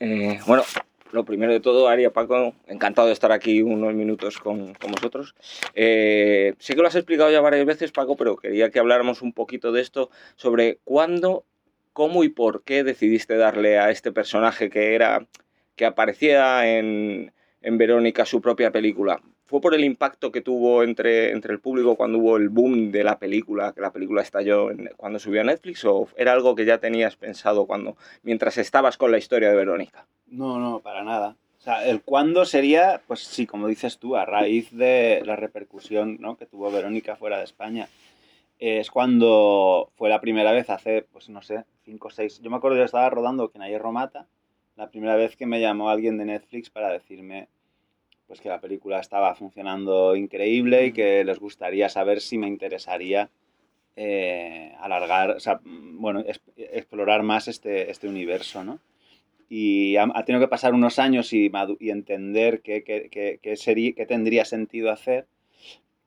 Eh, bueno, lo primero de todo, Aria, Paco, encantado de estar aquí unos minutos con, con vosotros. Eh, sé que lo has explicado ya varias veces, Paco, pero quería que habláramos un poquito de esto, sobre cuándo, cómo y por qué decidiste darle a este personaje que era que aparecía en, en Verónica su propia película. ¿Fue por el impacto que tuvo entre, entre el público cuando hubo el boom de la película, que la película estalló en, cuando subió a Netflix, o era algo que ya tenías pensado cuando, mientras estabas con la historia de Verónica? No, no, para nada. O sea, el cuándo sería, pues sí, como dices tú, a raíz de la repercusión ¿no? que tuvo Verónica fuera de España. Es cuando fue la primera vez, hace, pues no sé, cinco o seis. Yo me acuerdo que estaba rodando que nadie Romata, la primera vez que me llamó alguien de Netflix para decirme pues que la película estaba funcionando increíble y que les gustaría saber si me interesaría eh, alargar, o sea, bueno, explorar más este, este universo, ¿no? Y ha, tenido que pasar unos años y, y entender qué, qué, qué, sería, qué tendría sentido hacer.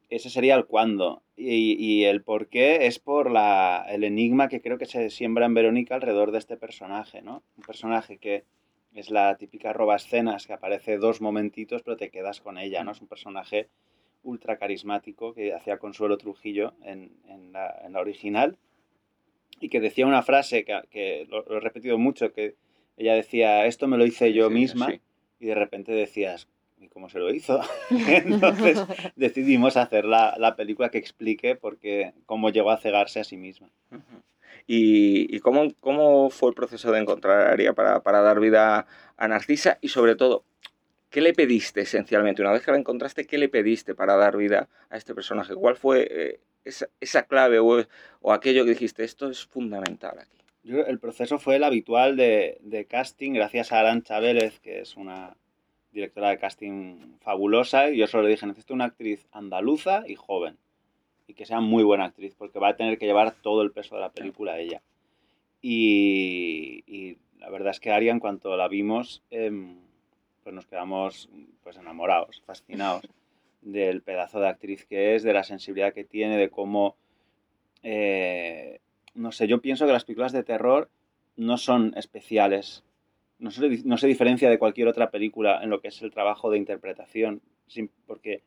Ese sería el cuándo. Y, y, el por qué es por la, el enigma que creo que se siembra en Verónica alrededor de este personaje, ¿no? Un personaje que es la típica roba escenas que aparece dos momentitos pero te quedas con ella, ¿no? Es un personaje ultra carismático que hacía Consuelo Trujillo en, en, la, en la, original y que decía una frase que, que lo, lo, he repetido mucho, que ella decía, esto me lo hice yo sí, misma sí. y de repente decías, ¿y cómo se lo hizo? Entonces decidimos hacer la, la, película que explique por qué, cómo llegó a cegarse a sí misma. ¿Y, y cómo, cómo, fue el proceso de encontrar a Aria para, para, dar vida a Narcisa? Y sobre todo, ¿qué le pediste esencialmente? Una vez que la encontraste, ¿qué le pediste para dar vida a este personaje? ¿Cuál fue eh, esa, esa, clave o, o, aquello que dijiste, esto es fundamental aquí? El proceso fue el habitual de, de casting, gracias a Arancha Vélez, que es una directora de casting fabulosa, y yo solo le dije, necesito una actriz andaluza y joven y que sea muy buena actriz, porque va a tener que llevar todo el peso de la película a ella. Y, y la verdad es que Aria, en cuanto la vimos, eh, pues nos quedamos pues enamorados, fascinados del pedazo de actriz que es, de la sensibilidad que tiene, de cómo, eh, no sé, yo pienso que las películas de terror no son especiales, no se, no se diferencia de cualquier otra película en lo que es el trabajo de interpretación, porque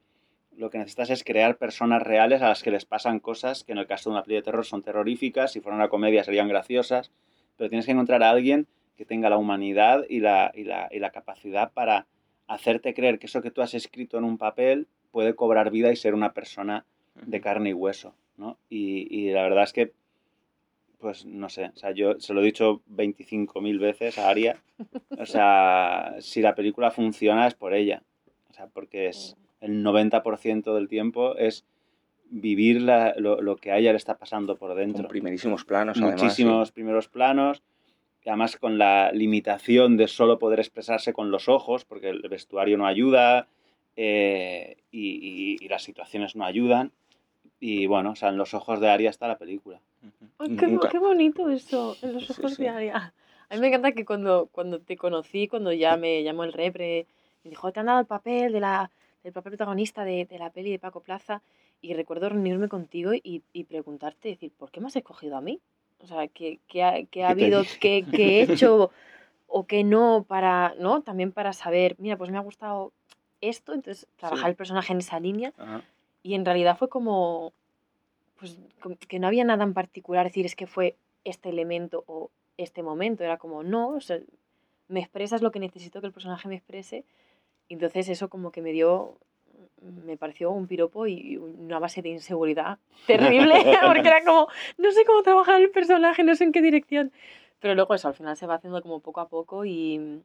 lo que necesitas es crear personas reales a las que les pasan cosas que en el caso de una peli de terror son terroríficas, si fuera una comedia serían graciosas, pero tienes que encontrar a alguien que tenga la humanidad y la, y la, y la capacidad para hacerte creer que eso que tú has escrito en un papel puede cobrar vida y ser una persona de carne y hueso, ¿no? Y, y la verdad es que, pues no sé, o sea, yo se lo he dicho 25.000 veces a Aria, o sea, si la película funciona es por ella, o sea, porque es el 90% del tiempo es vivir la, lo, lo, que a ella le está pasando por dentro. Con primerísimos planos, Muchísimos además, sí. primeros planos, además con la limitación de solo poder expresarse con los ojos, porque el vestuario no ayuda eh, y, y, y, las situaciones no ayudan. Y bueno, o sea, en los ojos de Aria está la película. Ay, qué, qué, bonito eso, en los ojos sí, sí. de Aria. A mí me encanta que cuando, cuando te conocí, cuando ya me llamó el repre, me dijo, te han dado el papel de la el papel protagonista de, de, la peli de Paco Plaza y recuerdo reunirme contigo y, y, preguntarte, decir, ¿por qué me has escogido a mí? O sea, ¿qué, qué ha, qué ha habido, qué, qué, he hecho o qué no para, ¿no? También para saber, mira, pues me ha gustado esto, entonces trabajar sí. el personaje en esa línea Ajá. y en realidad fue como, pues que no había nada en particular, decir, es que fue este elemento o este momento, era como, no, o sea, me expresas lo que necesito que el personaje me exprese entonces eso como que me dio, me pareció un piropo y una base de inseguridad terrible, porque era como, no sé cómo trabajar el personaje, no sé en qué dirección. Pero luego eso, al final se va haciendo como poco a poco y,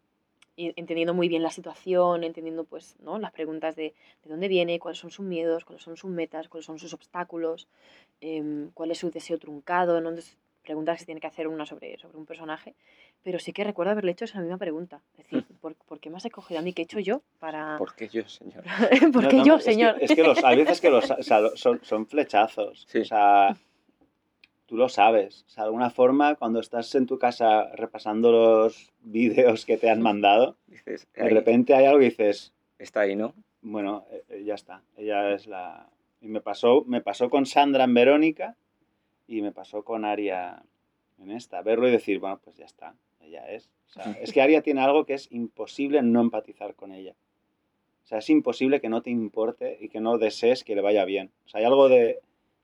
y entendiendo muy bien la situación, entendiendo pues, ¿no? las preguntas de, de dónde viene, cuáles son sus miedos, cuáles son sus metas, cuáles son sus obstáculos, eh, cuál es su deseo truncado. Entonces, preguntas que se tiene que hacer una sobre, sobre un personaje pero sí que recuerdo haberle hecho esa misma pregunta. Es decir, ¿por, ¿por qué me has escogido a mí? ¿Qué he hecho yo para...? ¿Por qué yo, señor? ¿Por no, qué no, yo, es señor? Que, es que, los, hay veces que los, o sea, son, son, flechazos. Sí. O sea, tú lo sabes. O sea, de alguna forma, cuando estás en tu casa repasando los vídeos que te han mandado, dices, de repente hay algo que dices... Está ahí, ¿no? Bueno, eh, ya está. Ella es la... Y me pasó, me pasó con Sandra en Verónica y me pasó con Aria en esta. Verlo y decir, bueno, pues ya está ella es. O sea, es que Aria tiene algo que es imposible no empatizar con ella. O sea, es imposible que no te importe y que no desees que le vaya bien. O sea, hay algo de,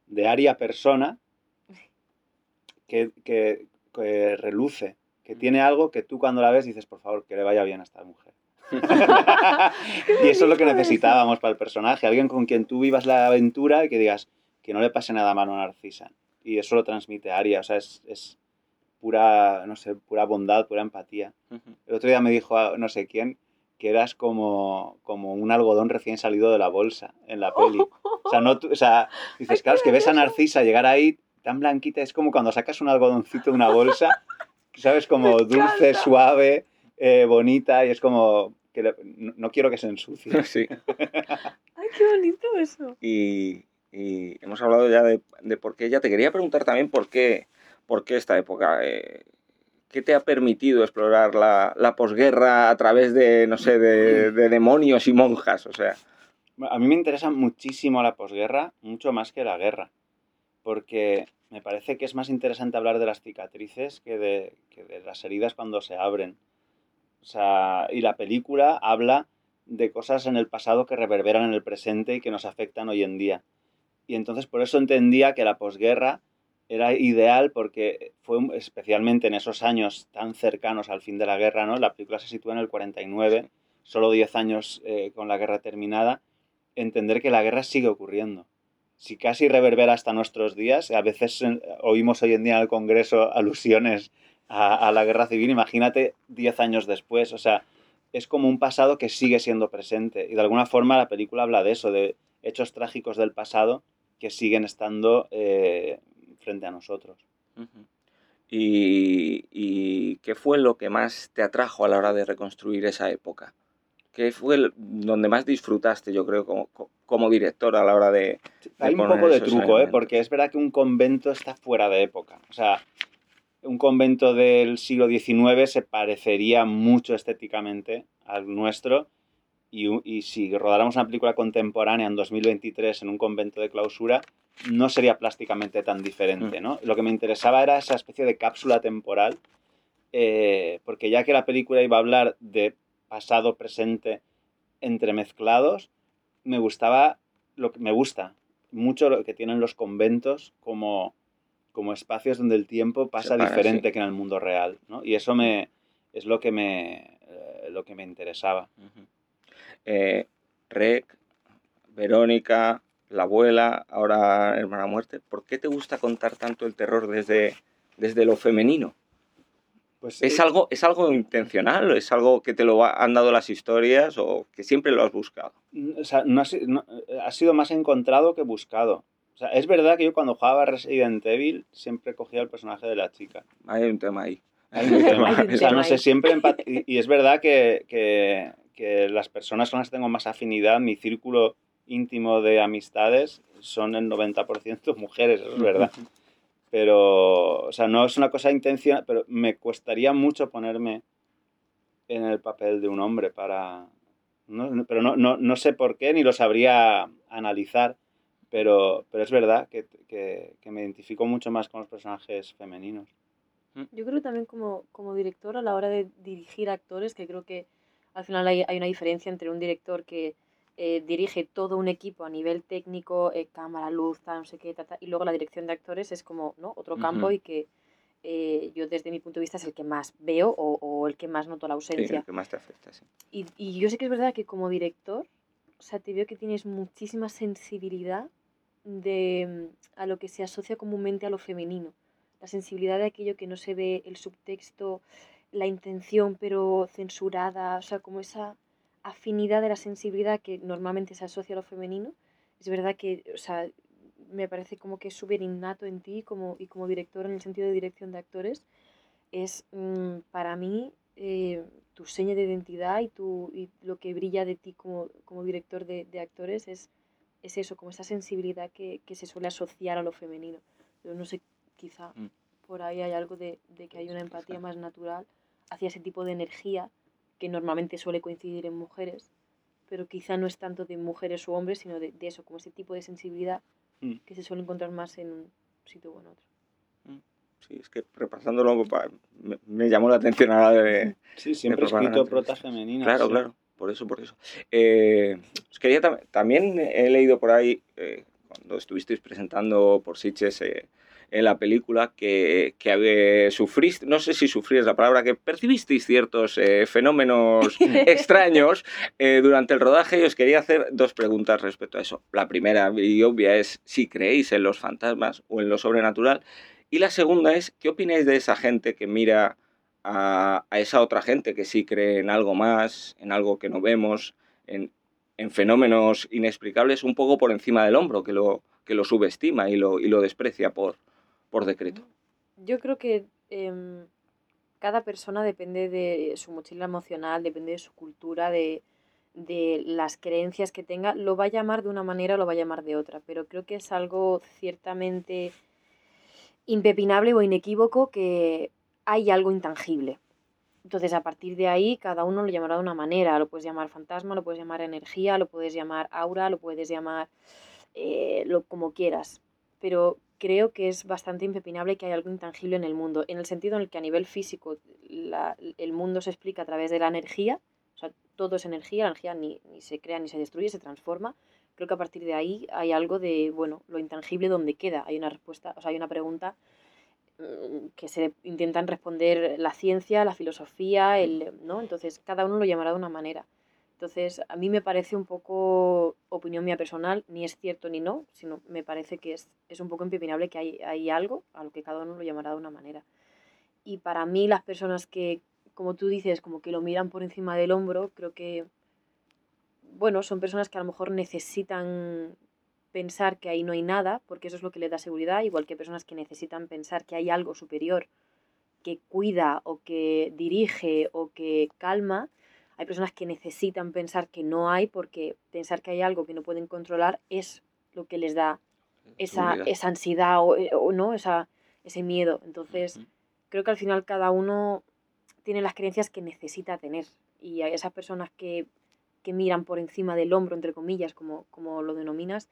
de Aria persona que, que, que reluce, que tiene algo que tú cuando la ves dices, por favor, que le vaya bien a esta mujer. y eso es lo que necesitábamos para el personaje, alguien con quien tú vivas la aventura y que digas que no le pase nada malo a Narcisa. Y eso lo transmite Aria, o sea, es, es pura, no sé, pura bondad, pura empatía. El otro día me dijo a no sé quién que eras como, como un algodón recién salido de la bolsa en la peli. O sea, no, o sea dices, claro, es que ves a Narcisa llegar ahí tan blanquita, es como cuando sacas un algodoncito de una bolsa, ¿sabes? Como dulce, suave, eh, bonita, y es como, que le, no, no, quiero que se ensucie. Sí. Ay, qué bonito eso. Y, y hemos hablado ya de, de, por qué ella. Te quería preguntar también por qué, por qué esta época. Eh, ¿Qué te ha permitido explorar la, la posguerra a través de, no sé, de, de, demonios y monjas? O sea. A mí me interesa muchísimo la posguerra, mucho más que la guerra. Porque me parece que es más interesante hablar de las cicatrices que de, que de las heridas cuando se abren. O sea, y la película habla de cosas en el pasado que reverberan en el presente y que nos afectan hoy en día. Y entonces por eso entendía que la posguerra era ideal porque fue especialmente en esos años tan cercanos al fin de la guerra, ¿no? La película se sitúa en el 49, solo 10 años eh, con la guerra terminada, entender que la guerra sigue ocurriendo. Si casi reverbera hasta nuestros días, a veces eh, oímos hoy en día en el Congreso alusiones a, a la guerra civil, imagínate 10 años después, o sea, es como un pasado que sigue siendo presente y de alguna forma la película habla de eso, de hechos trágicos del pasado que siguen estando eh, frente a nosotros. Uh -huh. ¿Y, ¿Y, qué fue lo que más te atrajo a la hora de reconstruir esa época? ¿Qué fue el, donde más disfrutaste, yo creo, como, como director a la hora de... de Hay un poco de truco, ¿eh? porque es verdad que un convento está fuera de época. O sea, un convento del siglo XIX se parecería mucho estéticamente al nuestro y, y, si rodáramos una película contemporánea en 2023 en un convento de clausura, no sería plásticamente tan diferente, ¿no? Lo que me interesaba era esa especie de cápsula temporal, eh, porque ya que la película iba a hablar de pasado, presente, entremezclados, me gustaba, lo que me gusta mucho lo que tienen los conventos como, como espacios donde el tiempo pasa para, diferente sí. que en el mundo real, ¿no? Y eso me, es lo que me, eh, lo que me interesaba. Uh -huh. Eh, Rec, Verónica, la abuela, ahora hermana muerte. ¿Por qué te gusta contar tanto el terror desde, desde lo femenino? Pues, ¿Es, eh, algo, ¿Es algo intencional? ¿Es algo que te lo han dado las historias o que siempre lo has buscado? O sea, no ha, no, ha sido más encontrado que buscado. O sea, es verdad que yo cuando jugaba Resident Evil siempre cogía el personaje de la chica. Hay un tema ahí. Hay un tema. o sea, no sé, siempre y, y, es verdad que, que, que, las personas con las que tengo más afinidad, mi círculo íntimo de amistades, son el 90% mujeres, es verdad. Pero, o sea, no es una cosa intencional, pero me costaría mucho ponerme en el papel de un hombre para... No, pero no, no, no sé por qué, ni lo sabría analizar, pero, pero es verdad que, que, que, me identifico mucho más con los personajes femeninos. Yo creo también como, como director a la hora de dirigir actores, que creo que al final hay, hay una diferencia entre un director que eh, dirige todo un equipo a nivel técnico, eh, cámara, luz, tal, no sé qué, ta, ta, y luego la dirección de actores es como ¿no? otro campo uh -huh. y que eh, yo desde mi punto de vista es el que más veo o, o, el que más noto la ausencia. Sí, el que más te afecta, sí. Y, y yo sé que es verdad que como director, o sea, te veo que tienes muchísima sensibilidad de, a lo que se asocia comúnmente a lo femenino. La sensibilidad de aquello que no se ve, el subtexto, la intención pero censurada, o sea, como esa afinidad de la sensibilidad que normalmente se asocia a lo femenino. Es verdad que, o sea, me parece como que es súper innato en ti como, y como director en el sentido de dirección de actores. Es mmm, para mí eh, tu seña de identidad y, tu, y lo que brilla de ti como, como director de, de actores es, es eso, como esa sensibilidad que, que, se suele asociar a lo femenino. Yo no sé, quizá mm. por ahí hay algo de, de que hay una empatía más natural hacia ese tipo de energía que normalmente suele coincidir en mujeres, pero quizá no es tanto de mujeres o hombres, sino de, de eso, como ese tipo de sensibilidad mm. que se suele encontrar más en un sitio o en otro. Mm. sí, es que repasándolo me, me llamó la atención ahora de... Sí, siempre he propaganda escrito protas femeninas. Claro, sí. claro, por eso, por eso. Eh, os quería tam- también he leído por ahí, eh, cuando estuvisteis presentando por Sitges eh, en la película, que, que habe- sufriste, no sé si sufríais la palabra, que percibisteis ciertos eh, fenómenos extraños eh, durante el rodaje y os quería hacer dos preguntas respecto a eso. La primera y obvia es si creéis en los fantasmas o en lo sobrenatural. Y la segunda es, ¿qué opináis de esa gente que mira a, a esa otra gente que sí cree en algo más, en algo que no vemos, en, en fenómenos inexplicables, un poco por encima del hombro, que lo, que lo subestima y lo, y lo desprecia por, por decreto? Yo creo que em, cada persona depende de su mochila emocional, depende de su cultura, de, de las creencias que tenga. Lo va a llamar de una manera o lo va a llamar de otra, pero creo que es algo ciertamente impepinable o inequívoco que hay algo intangible. Entonces, a partir de ahí, cada uno lo llamará de una manera. Lo puedes llamar fantasma, lo puedes llamar energía, lo puedes llamar aura, lo puedes llamar eh, lo, como quieras. Pero creo que es bastante impepinable que hay algo intangible en el mundo, en el sentido en el que a nivel físico la- el mundo se explica a través de la energía, o sea, todo es energía, la energía ni, ni se crea ni se destruye, se transforma. Creo que a partir de ahí hay algo de, bueno, lo intangible donde queda. Hay una respuesta, o sea, hay una pregunta mm, que se intentan responder la ciencia, la filosofía, el, ¿no? Entonces, cada uno lo llamará de una manera. Entonces, a mí me parece un poco, opinión mía personal, ni es cierto ni no, sino me parece que es, es un poco impepinable que hay, hay algo a lo que cada uno lo llamará de una manera. Y para mí las personas que, como tú dices, como que lo miran por encima del hombro, creo que, bueno, son personas que a lo mejor necesitan pensar que ahí no hay nada, porque eso es lo que les da seguridad, igual que personas que necesitan pensar que hay algo superior que cuida o que dirige o que calma, hay personas que necesitan pensar que no hay porque pensar que hay algo que no pueden controlar es lo que les da esa, Seguridad. esa ansiedad o, eh, o no esa, ese miedo. Entonces, creo que al final cada uno tiene las creencias que necesita tener. Y a esas personas que, que miran por encima del hombro, entre comillas, como, como lo denominas,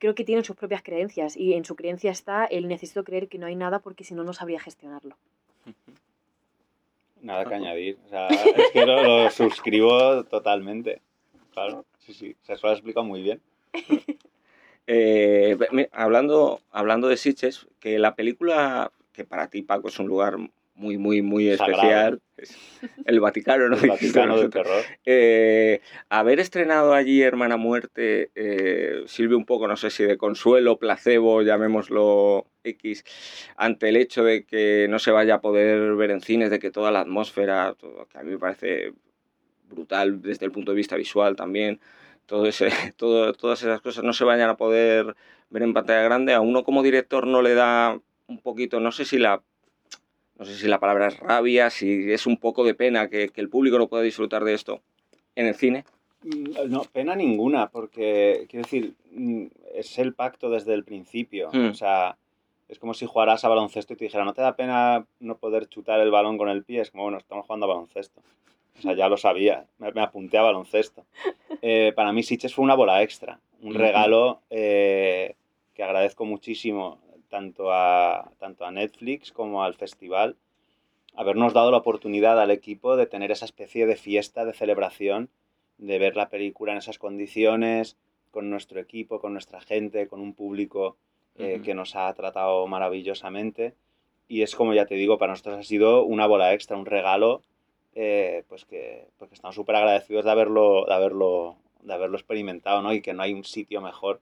creo que tienen sus propias creencias. Y en su creencia está el necesito creer que no hay nada porque si no, no sabría gestionarlo. Nada que añadir. O sea, es que lo, lo suscribo totalmente. Claro, sí, sí. O sea, eso lo has explicado muy bien. Eh, hablando, hablando de Sitges, que la película, que para ti, Paco, es un lugar muy, muy, muy especial, es el Vaticano, ¿no? El Vaticano del terror. Eh, haber estrenado allí Hermana Muerte eh, sirve un poco, no sé si de consuelo, placebo, llamémoslo X, ante el hecho de que no se vaya a poder ver en cines, de que toda la atmósfera, todo, que a mí me parece brutal desde el punto de vista visual también, todo ese, todo, todas esas cosas no se vayan a poder ver en pantalla grande, a uno como director no le da un poquito, no sé si la no sé si la palabra es rabia, si es un poco de pena que, que el público no pueda disfrutar de esto en el cine. Mm, No, pena ninguna, porque, quiero decir, mm, es el pacto desde el principio. Hmm. O sea, es como si jugaras a baloncesto y te dijera, ¿no te da pena no poder chutar el balón con el pie? Es como, bueno, estamos jugando a baloncesto. O sea, ya lo sabía, me, me apunté a baloncesto. Eh, para mí Sitges fue una bola extra, un regalo eh, que agradezco muchísimo tanto a, tanto a Netflix como al festival, habernos dado la oportunidad al equipo de tener esa especie de fiesta, de celebración, de ver la película en esas condiciones, con nuestro equipo, con nuestra gente, con un público eh, que nos ha tratado maravillosamente. Y es como ya te digo, para nosotros ha sido una bola extra, un regalo, eh, pues, que, pues que estamos súper agradecidos de haberlo, de, haberlo, de haberlo experimentado, ¿no? Y que no hay un sitio mejor.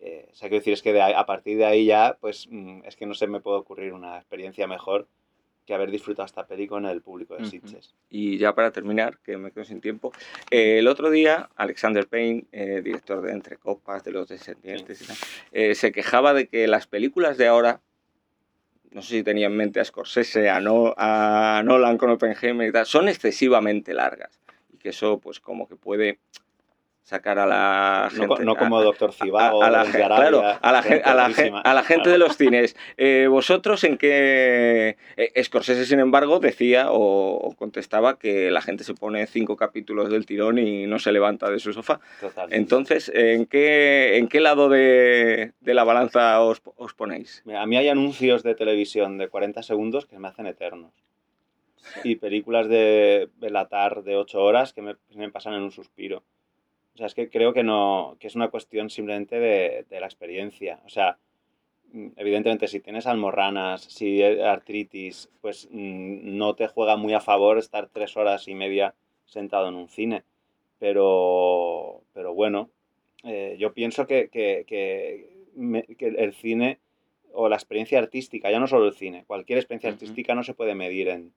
Eh, o sea, quiero decir, es que de ahí- a partir de ahí ya, pues mm, es que no se me puede ocurrir una experiencia mejor que haber disfrutado esta película en el público de. Sitges. Y ya para terminar, que me quedo sin tiempo, eh, el otro día Alexander Payne, eh, director de Entre Copas, de Los Descendientes, y tal, eh, se quejaba de que las películas de ahora, no sé si tenía en mente a Scorsese, a, no, a Nolan con Oppenheimer y tal, son excesivamente largas. Y que eso, pues como que puede sacar a la No, gente. no como Doctor Cibago, a, a la, desde gen- Arabia, claro, a la, a la a la gente de los cines. Eh, ¿Vosotros en qué...? eh, Scorsese, sin embargo, decía o, contestaba que la gente se pone cinco capítulos del tirón y no se levanta de su sofá. Totalmente. Entonces, ¿en qué, en qué lado de, de la balanza os, os ponéis? Mira, A mí hay anuncios de televisión de 40 segundos que me hacen eternos. Y películas de Belatar de 8 horas que me, me pasan en un suspiro. O sea, es que creo que no que es una cuestión simplemente de, de la experiencia. O sea, mm, evidentemente si tienes almorranas, si artritis, pues mm, no te juega muy a favor estar tres horas y media sentado en un cine. Pero, pero bueno, eh, yo pienso que, que- que me- que el cine o la experiencia artística, ya no solo el cine, cualquier experiencia artística no se puede medir en,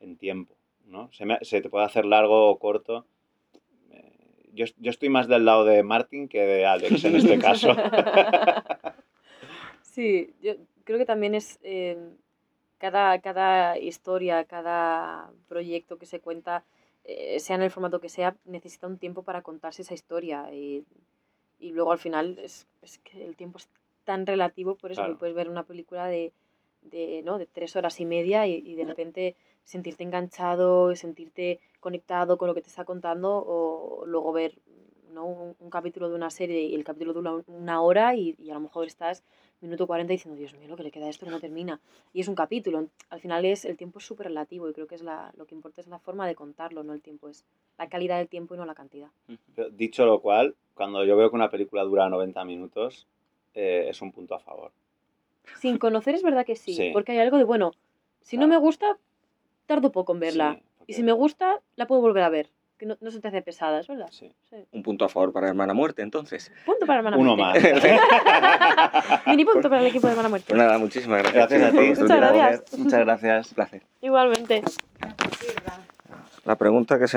en tiempo, ¿no? Se, me- se te puede hacer largo o corto. Yo, yo estoy más del lado de Martin que de Alex en este caso. Sí, yo creo que también es eh, cada, cada historia, cada proyecto que se cuenta, eh, sea en el formato que sea, necesita un tiempo para contarse esa historia. Y, y luego al final es, es que el tiempo es tan relativo, por eso que puedes ver una película de, de, ¿no? de tres horas y media y, y de repente sentirte enganchado, sentirte conectado con lo que te está contando o luego ver ¿no? un, un capítulo de una serie y el capítulo dura un- una hora y, y a lo mejor estás minuto 40 diciendo, Dios mío, lo que le queda a esto que no termina. Y es un capítulo. Al final es el tiempo es súper relativo y creo que es la, lo que importa es la forma de contarlo, no el tiempo. Es la calidad del tiempo y no la cantidad. Pero Dicho lo cual, cuando yo veo que una película dura 90 minutos, eh, es un punto a favor. Sin conocer es verdad que sí, Sí. porque hay algo de, bueno, si no me gusta, tardo poco en verla. Sí, Y si me gusta, la puedo volver a ver. Que no, no se te hace pesada, es verdad. sí. Sí. Un punto a favor para Hermana Muerte, entonces. Punto para Hermana Uno Muerte. más. Mini punto para el equipo de Hermana Muerte. Pues nada, muchísimas gracias. Gracias a ti. Muchas gracias. Muchas gracias. Un placer. Igualmente. La pregunta que se me